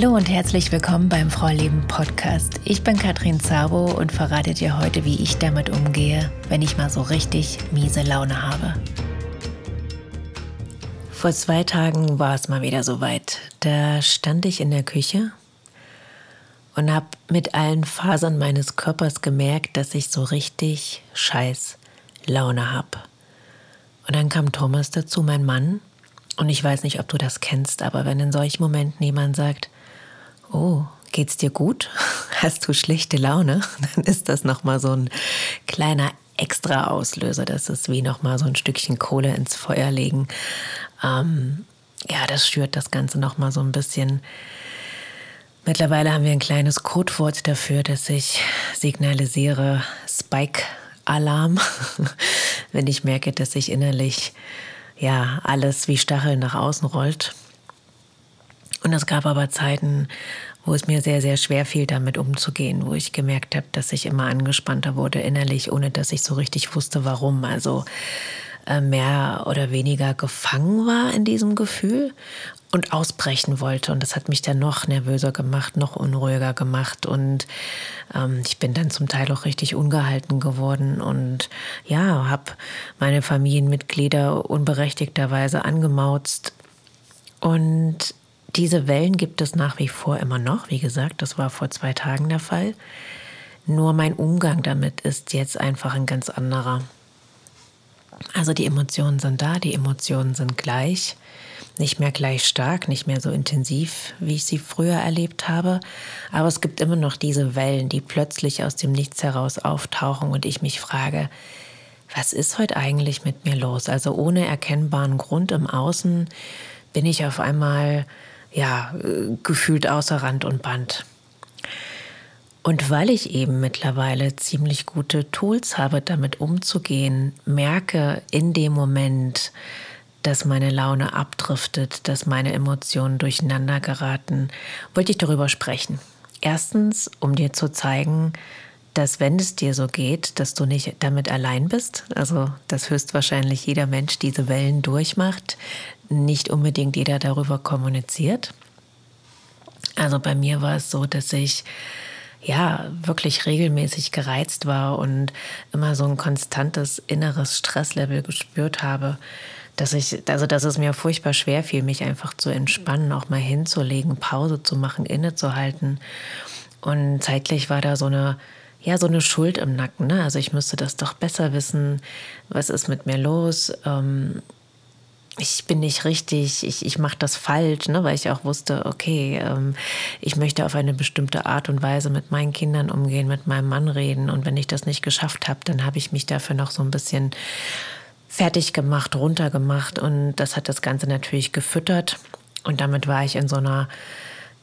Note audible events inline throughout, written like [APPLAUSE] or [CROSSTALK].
Hallo und herzlich willkommen beim Frau Leben Podcast. Ich bin Katrin Zabo und verrate dir heute, wie ich damit umgehe, wenn ich mal so richtig miese Laune habe. Vor zwei Tagen war es mal wieder soweit. Da stand ich in der Küche und habe mit allen Fasern meines Körpers gemerkt, dass ich so richtig scheiß Laune habe. Und dann kam Thomas dazu, mein Mann, und ich weiß nicht, ob du das kennst, aber wenn in solchen Momenten jemand sagt, oh, geht's dir gut? [LAUGHS] Hast du schlechte Laune? [LAUGHS] Dann ist das nochmal so ein kleiner extra Auslöser. Das ist wie nochmal so ein Stückchen Kohle ins Feuer legen. Ähm, ja, das schürt das Ganze nochmal so ein bisschen. Mittlerweile haben wir ein kleines Codewort dafür, dass ich signalisiere Spike-Alarm, [LAUGHS] wenn ich merke, dass sich innerlich ja alles wie Stacheln nach außen rollt. Und es gab aber Zeiten, wo es mir sehr, sehr schwer fiel, damit umzugehen, wo ich gemerkt habe, dass ich immer angespannter wurde innerlich, ohne dass ich so richtig wusste, warum. Also äh, mehr oder weniger gefangen war in diesem Gefühl und ausbrechen wollte. Und das hat mich dann noch nervöser gemacht, noch unruhiger gemacht. Und ähm, ich bin dann zum Teil auch richtig ungehalten geworden und ja, habe meine Familienmitglieder unberechtigterweise angemauzt. Und diese Wellen gibt es nach wie vor immer noch. Wie gesagt, das war vor zwei Tagen der Fall. Nur mein Umgang damit ist jetzt einfach ein ganz anderer. Also die Emotionen sind da, die Emotionen sind gleich, nicht mehr gleich stark, nicht mehr so intensiv, wie ich sie früher erlebt habe, aber es gibt immer noch diese Wellen, die plötzlich aus dem Nichts heraus auftauchen und ich mich frage, was ist heute eigentlich mit mir los? Also ohne erkennbaren Grund im Außen bin ich auf einmal ja, gefühlt außer Rand und Band. Und weil ich eben mittlerweile ziemlich gute Tools habe, damit umzugehen, merke in dem Moment, dass meine Laune abdriftet, dass meine Emotionen durcheinander geraten, wollte ich darüber sprechen. Erstens, um dir zu zeigen, dass wenn es dir so geht, dass du nicht damit allein bist. Also, dass höchstwahrscheinlich jeder Mensch diese Wellen durchmacht, nicht unbedingt jeder darüber kommuniziert. Also bei mir war es so, dass ich ja wirklich regelmäßig gereizt war und immer so ein konstantes inneres Stresslevel gespürt habe, dass ich, also dass es mir furchtbar schwer fiel, mich einfach zu entspannen, auch mal hinzulegen, Pause zu machen, innezuhalten. Und zeitlich war da so eine ja, so eine Schuld im Nacken. Ne? Also ich müsste das doch besser wissen. Was ist mit mir los? Ähm, ich bin nicht richtig, ich, ich mache das falsch, ne? weil ich auch wusste, okay, ähm, ich möchte auf eine bestimmte Art und Weise mit meinen Kindern umgehen, mit meinem Mann reden. Und wenn ich das nicht geschafft habe, dann habe ich mich dafür noch so ein bisschen fertig gemacht, runtergemacht. Und das hat das Ganze natürlich gefüttert. Und damit war ich in so einer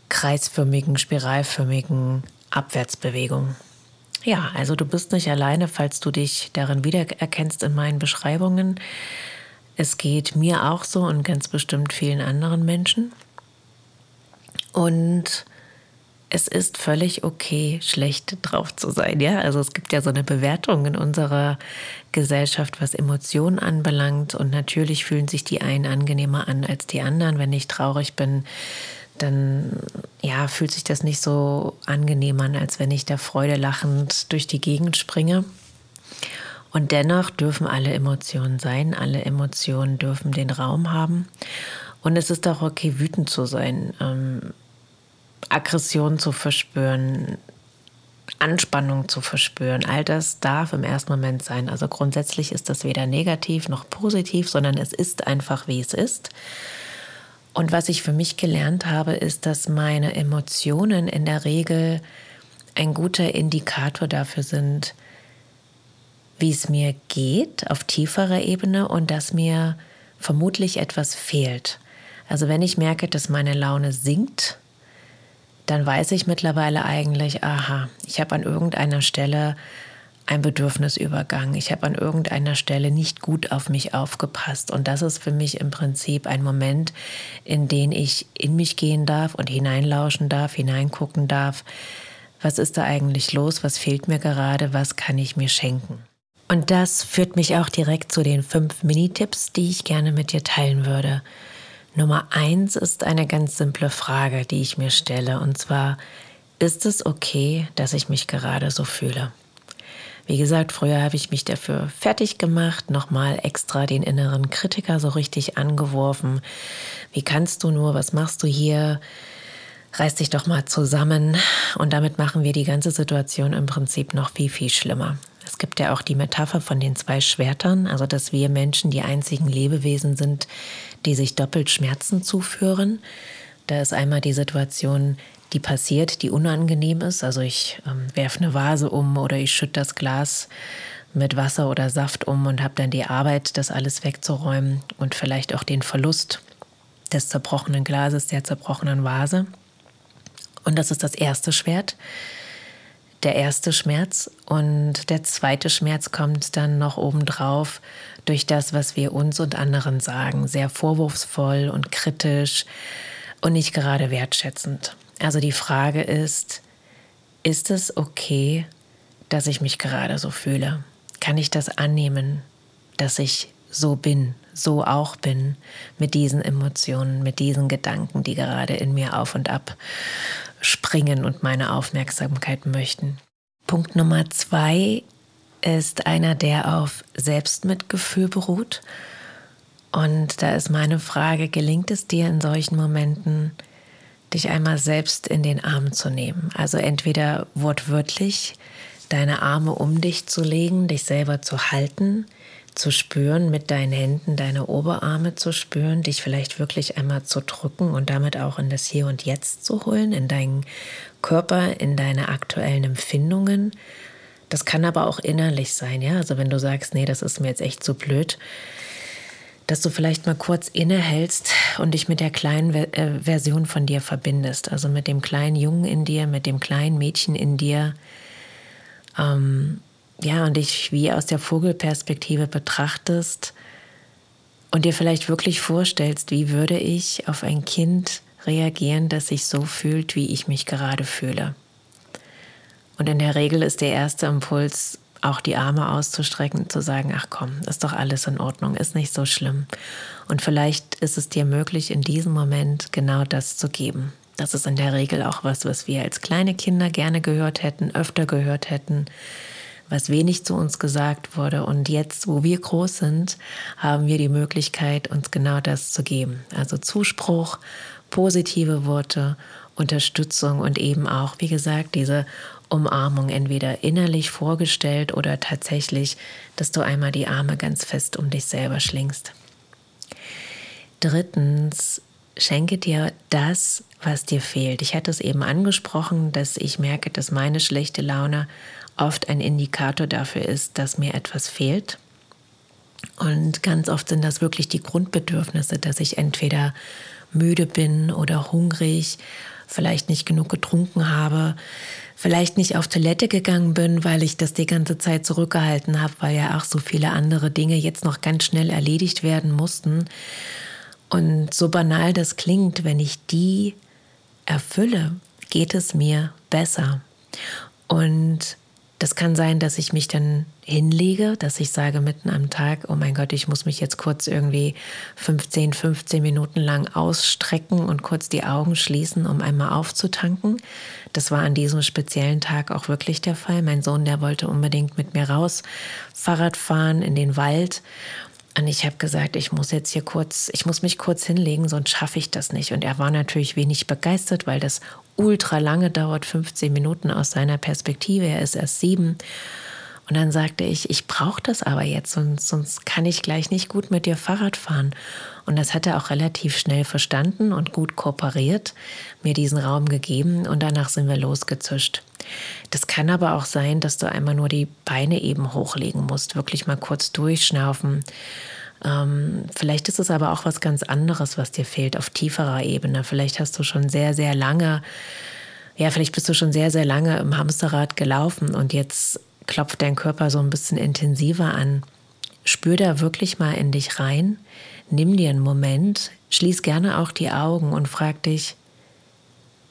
kreisförmigen, spiralförmigen Abwärtsbewegung. Ja, also du bist nicht alleine, falls du dich darin wiedererkennst in meinen Beschreibungen. Es geht mir auch so und ganz bestimmt vielen anderen Menschen. Und es ist völlig okay, schlecht drauf zu sein. Ja, also es gibt ja so eine Bewertung in unserer Gesellschaft, was Emotionen anbelangt. Und natürlich fühlen sich die einen angenehmer an als die anderen. Wenn ich traurig bin, dann ja, fühlt sich das nicht so angenehm an, als wenn ich da Freude lachend durch die Gegend springe. Und dennoch dürfen alle Emotionen sein, alle Emotionen dürfen den Raum haben. Und es ist auch okay, wütend zu sein, ähm, Aggression zu verspüren, Anspannung zu verspüren. All das darf im ersten Moment sein. Also grundsätzlich ist das weder negativ noch positiv, sondern es ist einfach, wie es ist. Und was ich für mich gelernt habe, ist, dass meine Emotionen in der Regel ein guter Indikator dafür sind, wie es mir geht auf tieferer Ebene und dass mir vermutlich etwas fehlt. Also wenn ich merke, dass meine Laune sinkt, dann weiß ich mittlerweile eigentlich, aha, ich habe an irgendeiner Stelle ein Bedürfnisübergang. Ich habe an irgendeiner Stelle nicht gut auf mich aufgepasst. Und das ist für mich im Prinzip ein Moment, in den ich in mich gehen darf und hineinlauschen darf, hineingucken darf. Was ist da eigentlich los? Was fehlt mir gerade? Was kann ich mir schenken? Und das führt mich auch direkt zu den fünf Minitipps, die ich gerne mit dir teilen würde. Nummer eins ist eine ganz simple Frage, die ich mir stelle. Und zwar, ist es okay, dass ich mich gerade so fühle? Wie gesagt, früher habe ich mich dafür fertig gemacht, nochmal extra den inneren Kritiker so richtig angeworfen. Wie kannst du nur, was machst du hier? Reiß dich doch mal zusammen. Und damit machen wir die ganze Situation im Prinzip noch viel, viel schlimmer. Es gibt ja auch die Metapher von den zwei Schwertern, also dass wir Menschen die einzigen Lebewesen sind, die sich doppelt Schmerzen zuführen. Da ist einmal die Situation, die passiert, die unangenehm ist. Also ich ähm, werfe eine Vase um oder ich schütte das Glas mit Wasser oder Saft um und habe dann die Arbeit, das alles wegzuräumen und vielleicht auch den Verlust des zerbrochenen Glases, der zerbrochenen Vase. Und das ist das erste Schwert, der erste Schmerz. Und der zweite Schmerz kommt dann noch obendrauf durch das, was wir uns und anderen sagen. Sehr vorwurfsvoll und kritisch und nicht gerade wertschätzend. Also die Frage ist, ist es okay, dass ich mich gerade so fühle? Kann ich das annehmen, dass ich so bin, so auch bin, mit diesen Emotionen, mit diesen Gedanken, die gerade in mir auf und ab springen und meine Aufmerksamkeit möchten? Punkt Nummer zwei ist einer, der auf Selbstmitgefühl beruht. Und da ist meine Frage, gelingt es dir in solchen Momenten, dich einmal selbst in den Arm zu nehmen? Also entweder wortwörtlich deine Arme um dich zu legen, dich selber zu halten, zu spüren, mit deinen Händen deine Oberarme zu spüren, dich vielleicht wirklich einmal zu drücken und damit auch in das Hier und Jetzt zu holen, in deinen Körper, in deine aktuellen Empfindungen. Das kann aber auch innerlich sein, ja. Also wenn du sagst, nee, das ist mir jetzt echt zu blöd, dass du vielleicht mal kurz innehältst und dich mit der kleinen äh, Version von dir verbindest, also mit dem kleinen Jungen in dir, mit dem kleinen Mädchen in dir. Ähm, ja, und dich wie aus der Vogelperspektive betrachtest und dir vielleicht wirklich vorstellst, wie würde ich auf ein Kind reagieren, das sich so fühlt, wie ich mich gerade fühle. Und in der Regel ist der erste Impuls, auch die Arme auszustrecken, zu sagen, ach komm, ist doch alles in Ordnung, ist nicht so schlimm. Und vielleicht ist es dir möglich, in diesem Moment genau das zu geben. Das ist in der Regel auch was, was wir als kleine Kinder gerne gehört hätten, öfter gehört hätten, was wenig zu uns gesagt wurde. Und jetzt, wo wir groß sind, haben wir die Möglichkeit, uns genau das zu geben. Also Zuspruch, positive Worte, Unterstützung und eben auch, wie gesagt, diese Umarmung entweder innerlich vorgestellt oder tatsächlich, dass du einmal die Arme ganz fest um dich selber schlingst. Drittens, schenke dir das, was dir fehlt. Ich hatte es eben angesprochen, dass ich merke, dass meine schlechte Laune oft ein Indikator dafür ist, dass mir etwas fehlt. Und ganz oft sind das wirklich die Grundbedürfnisse, dass ich entweder müde bin oder hungrig, vielleicht nicht genug getrunken habe, vielleicht nicht auf Toilette gegangen bin, weil ich das die ganze Zeit zurückgehalten habe, weil ja auch so viele andere Dinge jetzt noch ganz schnell erledigt werden mussten. Und so banal das klingt, wenn ich die erfülle, geht es mir besser. Und das kann sein, dass ich mich dann hinlege, dass ich sage mitten am Tag, oh mein Gott, ich muss mich jetzt kurz irgendwie 15, 15 Minuten lang ausstrecken und kurz die Augen schließen, um einmal aufzutanken. Das war an diesem speziellen Tag auch wirklich der Fall. Mein Sohn, der wollte unbedingt mit mir raus, Fahrrad fahren in den Wald. Und ich habe gesagt, ich muss jetzt hier kurz, ich muss mich kurz hinlegen, sonst schaffe ich das nicht. Und er war natürlich wenig begeistert, weil das ultra lange dauert, 15 Minuten aus seiner Perspektive. Er ist erst sieben. Und dann sagte ich, ich brauche das aber jetzt, sonst, sonst kann ich gleich nicht gut mit dir Fahrrad fahren. Und das hat er auch relativ schnell verstanden und gut kooperiert, mir diesen Raum gegeben und danach sind wir losgezischt. Das kann aber auch sein, dass du einmal nur die Beine eben hochlegen musst, wirklich mal kurz durchschnaufen. Ähm, vielleicht ist es aber auch was ganz anderes, was dir fehlt auf tieferer Ebene. Vielleicht hast du schon sehr, sehr lange, ja, vielleicht bist du schon sehr, sehr lange im Hamsterrad gelaufen und jetzt klopft dein Körper so ein bisschen intensiver an. Spür da wirklich mal in dich rein, nimm dir einen Moment, schließ gerne auch die Augen und frag dich,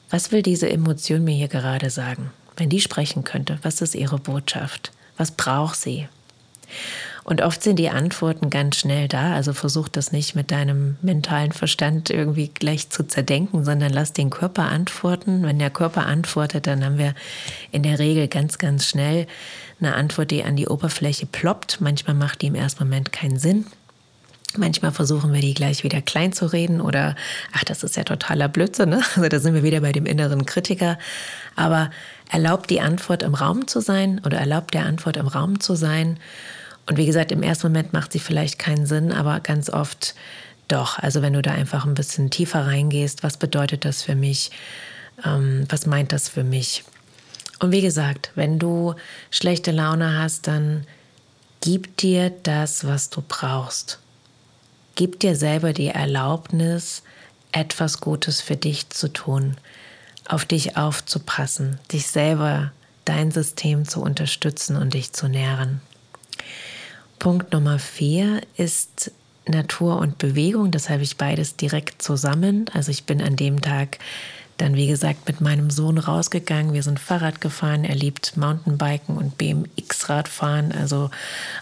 was will diese Emotion mir hier gerade sagen? Wenn die sprechen könnte, was ist ihre Botschaft? Was braucht sie? Und oft sind die Antworten ganz schnell da. Also versuch das nicht mit deinem mentalen Verstand irgendwie gleich zu zerdenken, sondern lass den Körper antworten. Wenn der Körper antwortet, dann haben wir in der Regel ganz, ganz schnell eine Antwort, die an die Oberfläche ploppt. Manchmal macht die im ersten Moment keinen Sinn. Manchmal versuchen wir die gleich wieder klein zu reden oder, ach, das ist ja totaler Blödsinn, ne? Also da sind wir wieder bei dem inneren Kritiker. Aber erlaubt die Antwort im Raum zu sein oder erlaubt der Antwort im Raum zu sein. Und wie gesagt, im ersten Moment macht sie vielleicht keinen Sinn, aber ganz oft doch. Also wenn du da einfach ein bisschen tiefer reingehst, was bedeutet das für mich? Ähm, was meint das für mich? Und wie gesagt, wenn du schlechte Laune hast, dann gib dir das, was du brauchst. Gib dir selber die Erlaubnis, etwas Gutes für dich zu tun, auf dich aufzupassen, dich selber, dein System zu unterstützen und dich zu nähren. Punkt Nummer vier ist Natur und Bewegung. Das habe ich beides direkt zusammen. Also ich bin an dem Tag dann, wie gesagt, mit meinem Sohn rausgegangen. Wir sind Fahrrad gefahren. Er liebt Mountainbiken und BMX-Radfahren. Also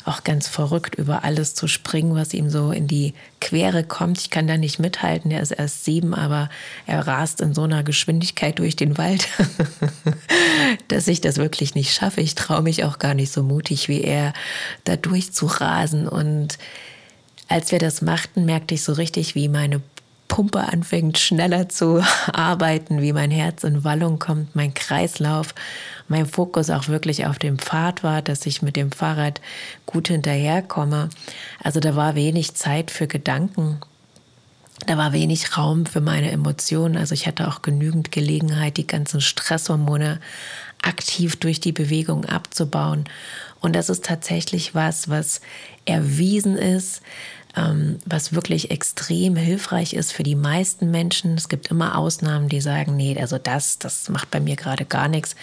auch ganz verrückt, über alles zu springen, was ihm so in die Quere kommt. Ich kann da nicht mithalten. Er ist erst sieben, aber er rast in so einer Geschwindigkeit durch den Wald, [LAUGHS] dass ich das wirklich nicht schaffe. Ich traue mich auch gar nicht so mutig wie er, da durchzurasen. Und als wir das machten, merkte ich so richtig, wie meine Pumpe anfängt schneller zu [LAUGHS] arbeiten, wie mein Herz in Wallung kommt, mein Kreislauf, mein Fokus auch wirklich auf dem Pfad war, dass ich mit dem Fahrrad gut hinterherkomme. Also da war wenig Zeit für Gedanken. Da war wenig Raum für meine Emotionen. Also ich hatte auch genügend Gelegenheit, die ganzen Stresshormone aktiv durch die Bewegung abzubauen. Und das ist tatsächlich was, was erwiesen ist, was wirklich extrem hilfreich ist für die meisten Menschen. Es gibt immer Ausnahmen, die sagen, nee, also das, das macht bei mir gerade gar nichts.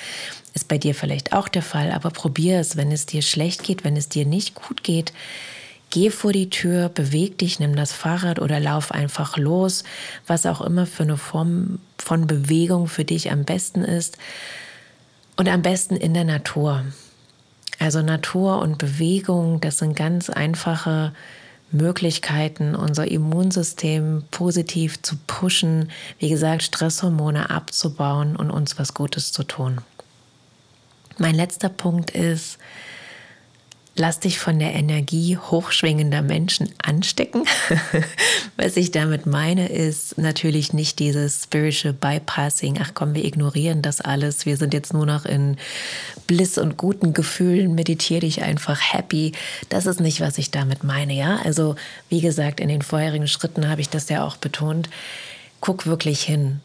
Ist bei dir vielleicht auch der Fall, aber probier es, wenn es dir schlecht geht, wenn es dir nicht gut geht. Geh vor die Tür, beweg dich, nimm das Fahrrad oder lauf einfach los, was auch immer für eine Form von Bewegung für dich am besten ist. Und am besten in der Natur. Also Natur und Bewegung, das sind ganz einfache Möglichkeiten, unser Immunsystem positiv zu pushen, wie gesagt, Stresshormone abzubauen und uns was Gutes zu tun. Mein letzter Punkt ist, lass dich von der Energie hochschwingender Menschen anstecken. [LAUGHS] Was ich damit meine, ist natürlich nicht dieses spiritual bypassing. Ach komm, wir ignorieren das alles. Wir sind jetzt nur noch in Bliss und guten Gefühlen. Meditiere dich einfach happy. Das ist nicht, was ich damit meine. Ja, also wie gesagt, in den vorherigen Schritten habe ich das ja auch betont. Guck wirklich hin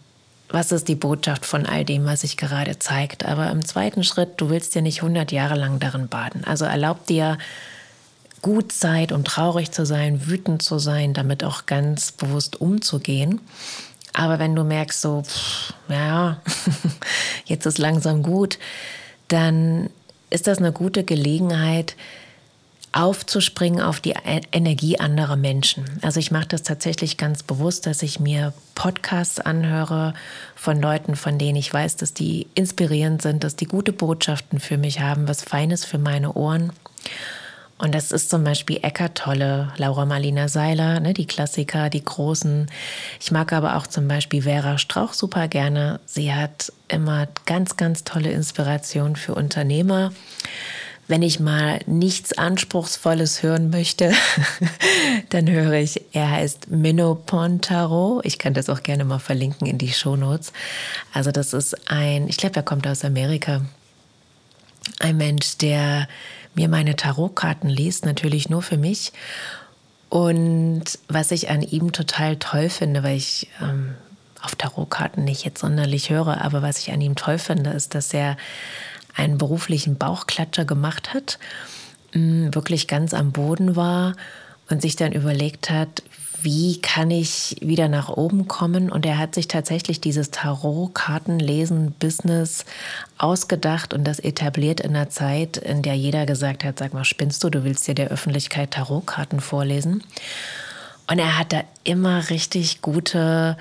was ist die Botschaft von all dem, was sich gerade zeigt. Aber im zweiten Schritt, du willst ja nicht 100 Jahre lang darin baden. Also erlaub dir gut Zeit, um traurig zu sein, wütend zu sein, damit auch ganz bewusst umzugehen. Aber wenn du merkst, so, pff, ja, [LAUGHS] jetzt ist langsam gut, dann ist das eine gute Gelegenheit, aufzuspringen auf die e- Energie anderer Menschen. Also ich mache das tatsächlich ganz bewusst, dass ich mir Podcasts anhöre von Leuten, von denen ich weiß, dass die inspirierend sind, dass die gute Botschaften für mich haben, was Feines für meine Ohren. Und das ist zum Beispiel Eckart Tolle, Laura Marlina Seiler, ne, die Klassiker, die großen. Ich mag aber auch zum Beispiel Vera Strauch super gerne. Sie hat immer ganz, ganz tolle Inspiration für Unternehmer wenn ich mal nichts Anspruchsvolles hören möchte, [LAUGHS] dann höre ich, er heißt Minno Pontaro. Ich kann das auch gerne mal verlinken in die Shownotes. Also das ist ein, ich glaube, er kommt aus Amerika. Ein Mensch, der mir meine Tarotkarten liest, natürlich nur für mich. Und was ich an ihm total toll finde, weil ich ähm, auf Tarotkarten nicht jetzt sonderlich höre, aber was ich an ihm toll finde, ist, dass er einen beruflichen Bauchklatscher gemacht hat, mm, wirklich ganz am Boden war und sich dann überlegt hat, wie kann ich wieder nach oben kommen? Und er hat sich tatsächlich dieses Tarot-Kartenlesen-Business ausgedacht und das etabliert in einer Zeit, in der jeder gesagt hat, sag mal, spinnst du, du willst dir der Öffentlichkeit Tarotkarten vorlesen? Und er hat da immer richtig gute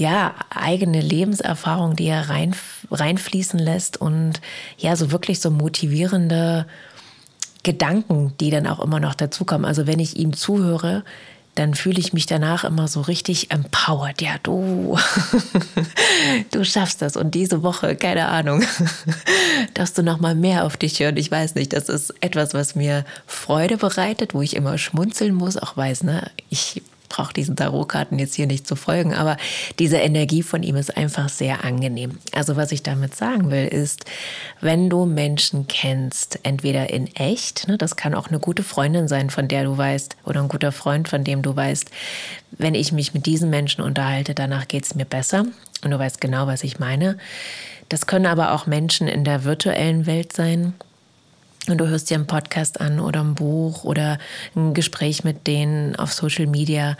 ja, eigene Lebenserfahrung, die er rein, reinfließen lässt und ja, so wirklich so motivierende Gedanken, die dann auch immer noch dazukommen. Also wenn ich ihm zuhöre, dann fühle ich mich danach immer so richtig empowered. Ja, du, [LAUGHS] du schaffst das. Und diese Woche, keine Ahnung, [LAUGHS] darfst du noch mal mehr auf dich hören. Ich weiß nicht, das ist etwas, was mir Freude bereitet, wo ich immer schmunzeln muss. Auch weiß, ne, ich brauche diesen Tarotkarten jetzt hier nicht zu folgen, aber diese Energie von ihm ist einfach sehr angenehm. Also was ich damit sagen will, ist, wenn du Menschen kennst, entweder in echt, ne, das kann auch eine gute Freundin sein, von der du weißt, oder ein guter Freund, von dem du weißt, wenn ich mich mit diesen Menschen unterhalte, danach geht es mir besser. Und du weißt genau, was ich meine. Das können aber auch Menschen in der virtuellen Welt sein, und du hörst dir einen Podcast an oder ein Buch oder ein Gespräch mit denen auf Social Media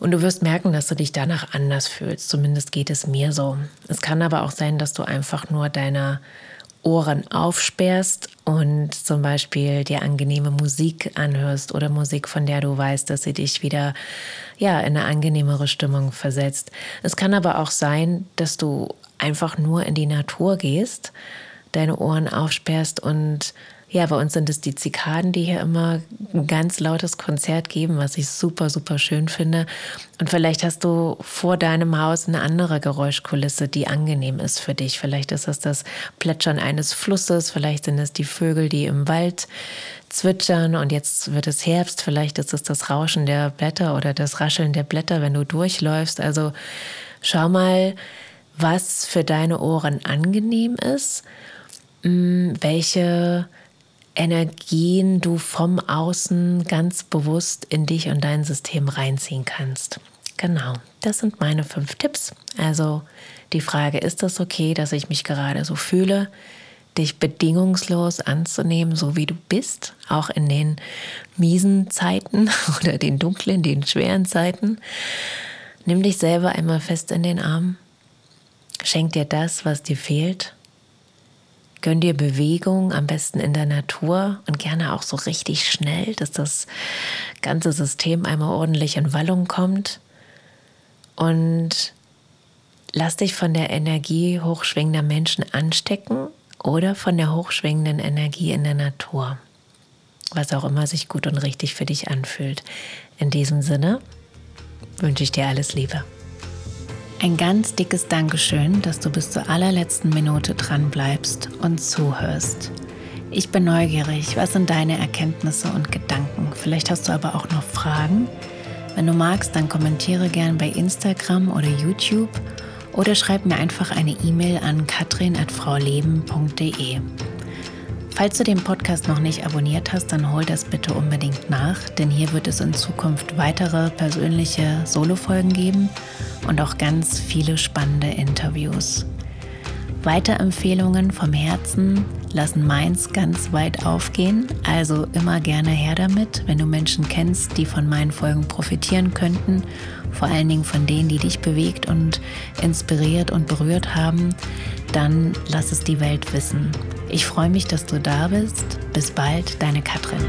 und du wirst merken, dass du dich danach anders fühlst. Zumindest geht es mir so. Es kann aber auch sein, dass du einfach nur deine Ohren aufsperrst und zum Beispiel dir angenehme Musik anhörst oder Musik, von der du weißt, dass sie dich wieder ja, in eine angenehmere Stimmung versetzt. Es kann aber auch sein, dass du einfach nur in die Natur gehst deine Ohren aufsperrst und ja, bei uns sind es die Zikaden, die hier immer ein ganz lautes Konzert geben, was ich super, super schön finde. Und vielleicht hast du vor deinem Haus eine andere Geräuschkulisse, die angenehm ist für dich. Vielleicht ist das das Plätschern eines Flusses, vielleicht sind es die Vögel, die im Wald zwitschern und jetzt wird es Herbst, vielleicht ist es das Rauschen der Blätter oder das Rascheln der Blätter, wenn du durchläufst. Also schau mal, was für deine Ohren angenehm ist welche Energien du vom Außen ganz bewusst in dich und dein System reinziehen kannst. Genau, das sind meine fünf Tipps. Also die Frage, ist das okay, dass ich mich gerade so fühle? Dich bedingungslos anzunehmen, so wie du bist, auch in den miesen Zeiten [LAUGHS] oder den dunklen, den schweren Zeiten. Nimm dich selber einmal fest in den Arm. Schenk dir das, was dir fehlt Gönn dir Bewegung, am besten in der Natur und gerne auch so richtig schnell, dass das ganze System einmal ordentlich in Wallung kommt. Und lass dich von der Energie hochschwingender Menschen anstecken oder von der hochschwingenden Energie in der Natur. Was auch immer sich gut und richtig für dich anfühlt. In diesem Sinne wünsche ich dir alles Liebe. Ein ganz dickes Dankeschön, dass du bis zur allerletzten Minute dran bleibst und zuhörst. Ich bin neugierig, was sind deine Erkenntnisse und Gedanken? Vielleicht hast du aber auch noch Fragen. Wenn du magst, dann kommentiere gern bei Instagram oder YouTube oder schreib mir einfach eine E-Mail an katrin.frauleben.de. Falls du den Podcast noch nicht abonniert hast, dann hol das bitte unbedingt nach, denn hier wird es in Zukunft weitere persönliche Solo-Folgen geben und auch ganz viele spannende Interviews. Weiterempfehlungen vom Herzen lassen meins ganz weit aufgehen, also immer gerne her damit, wenn du Menschen kennst, die von meinen Folgen profitieren könnten, vor allen Dingen von denen, die dich bewegt und inspiriert und berührt haben, dann lass es die Welt wissen. Ich freue mich, dass du da bist. Bis bald, deine Katrin.